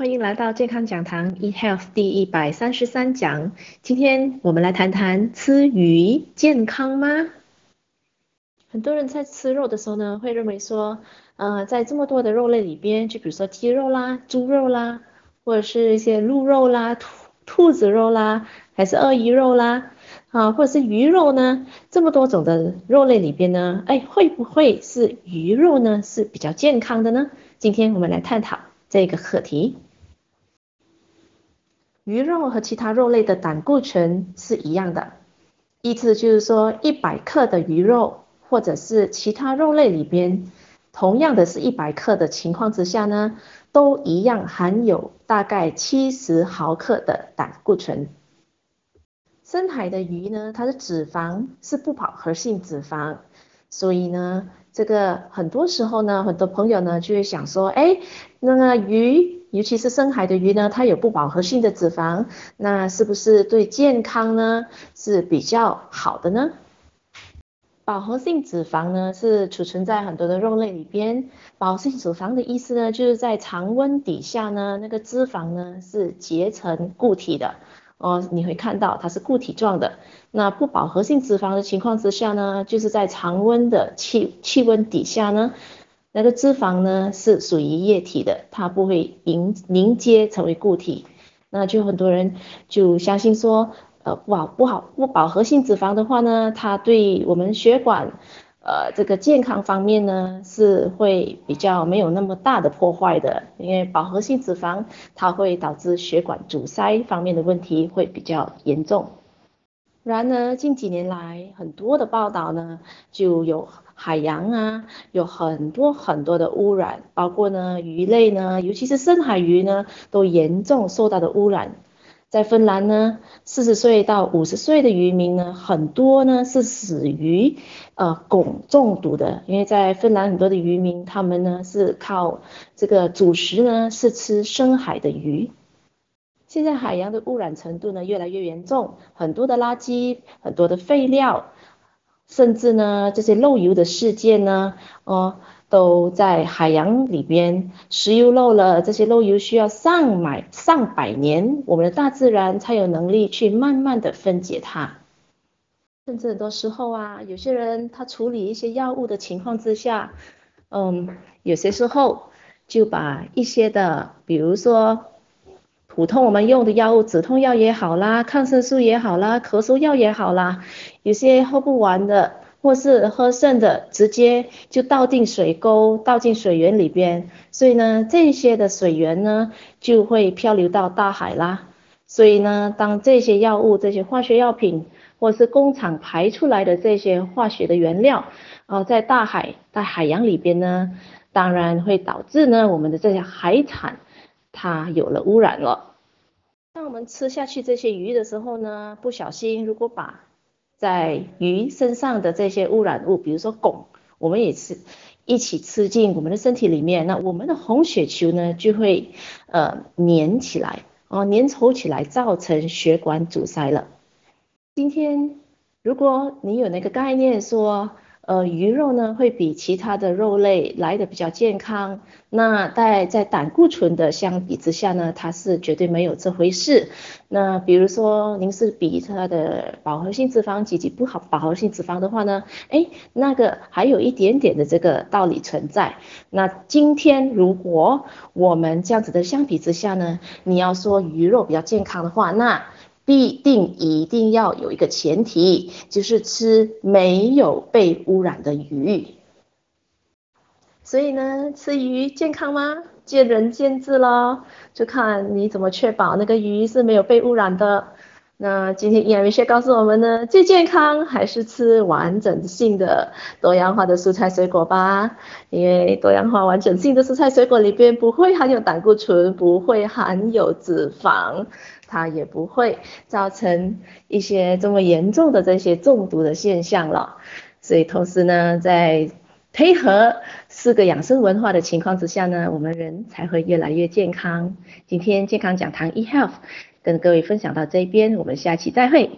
欢迎来到健康讲堂 eHealth 第一百三十三讲。今天我们来谈谈吃鱼健康吗？很多人在吃肉的时候呢，会认为说，呃，在这么多的肉类里边，就比如说鸡肉啦、猪肉啦，或者是一些鹿肉啦、兔兔子肉啦，还是鳄鱼肉啦，啊，或者是鱼肉呢，这么多种的肉类里边呢，哎，会不会是鱼肉呢是比较健康的呢？今天我们来探讨这个课题。鱼肉和其他肉类的胆固醇是一样的，意思就是说，一百克的鱼肉或者是其他肉类里边，同样的是一百克的情况之下呢，都一样含有大概七十毫克的胆固醇。深海的鱼呢，它的脂肪是不饱和性脂肪，所以呢，这个很多时候呢，很多朋友呢就会想说，哎，那个鱼。尤其是深海的鱼呢，它有不饱和性的脂肪，那是不是对健康呢是比较好的呢？饱和性脂肪呢是储存在很多的肉类里边。饱和性脂肪的意思呢，就是在常温底下呢，那个脂肪呢是结成固体的哦，你会看到它是固体状的。那不饱和性脂肪的情况之下呢，就是在常温的气气温底下呢。那个脂肪呢是属于液体的，它不会凝凝结成为固体。那就很多人就相信说，呃，不好不好不饱和性脂肪的话呢，它对我们血管，呃，这个健康方面呢是会比较没有那么大的破坏的，因为饱和性脂肪它会导致血管阻塞方面的问题会比较严重。然而近几年来，很多的报道呢，就有海洋啊，有很多很多的污染，包括呢鱼类呢，尤其是深海鱼呢，都严重受到的污染。在芬兰呢，四十岁到五十岁的渔民呢，很多呢是死于呃汞中毒的，因为在芬兰很多的渔民，他们呢是靠这个主食呢是吃深海的鱼。现在海洋的污染程度呢越来越严重，很多的垃圾，很多的废料，甚至呢这些漏油的事件呢，哦都在海洋里边，石油漏了，这些漏油需要上百上百年，我们的大自然才有能力去慢慢的分解它。甚至很多时候啊，有些人他处理一些药物的情况之下，嗯，有些时候就把一些的，比如说。普通我们用的药物，止痛药也好啦，抗生素也好啦，咳嗽药也好啦，有些喝不完的，或是喝剩的，直接就倒进水沟，倒进水源里边，所以呢，这些的水源呢就会漂流到大海啦。所以呢，当这些药物、这些化学药品，或是工厂排出来的这些化学的原料，呃，在大海、在海洋里边呢，当然会导致呢我们的这些海产。它有了污染了。当我们吃下去这些鱼的时候呢，不小心如果把在鱼身上的这些污染物，比如说汞，我们也是一起吃进我们的身体里面，那我们的红血球呢就会呃粘起来，哦粘稠起来，造成血管阻塞了。今天如果你有那个概念说，呃，鱼肉呢会比其他的肉类来得比较健康。那在在胆固醇的相比之下呢，它是绝对没有这回事。那比如说您是比它的饱和性脂肪及其不好饱和性脂肪的话呢，哎，那个还有一点点的这个道理存在。那今天如果我们这样子的相比之下呢，你要说鱼肉比较健康的话，那。必定一定要有一个前提，就是吃没有被污染的鱼。所以呢，吃鱼健康吗？见仁见智咯，就看你怎么确保那个鱼是没有被污染的。那今天营养医学告诉我们呢，最健康还是吃完整性的多样化的蔬菜水果吧，因为多样化完整性的蔬菜水果里边不会含有胆固醇，不会含有脂肪。它也不会造成一些这么严重的这些中毒的现象了，所以同时呢，在配合四个养生文化的情况之下呢，我们人才会越来越健康。今天健康讲堂 eHealth 跟各位分享到这边，我们下期再会。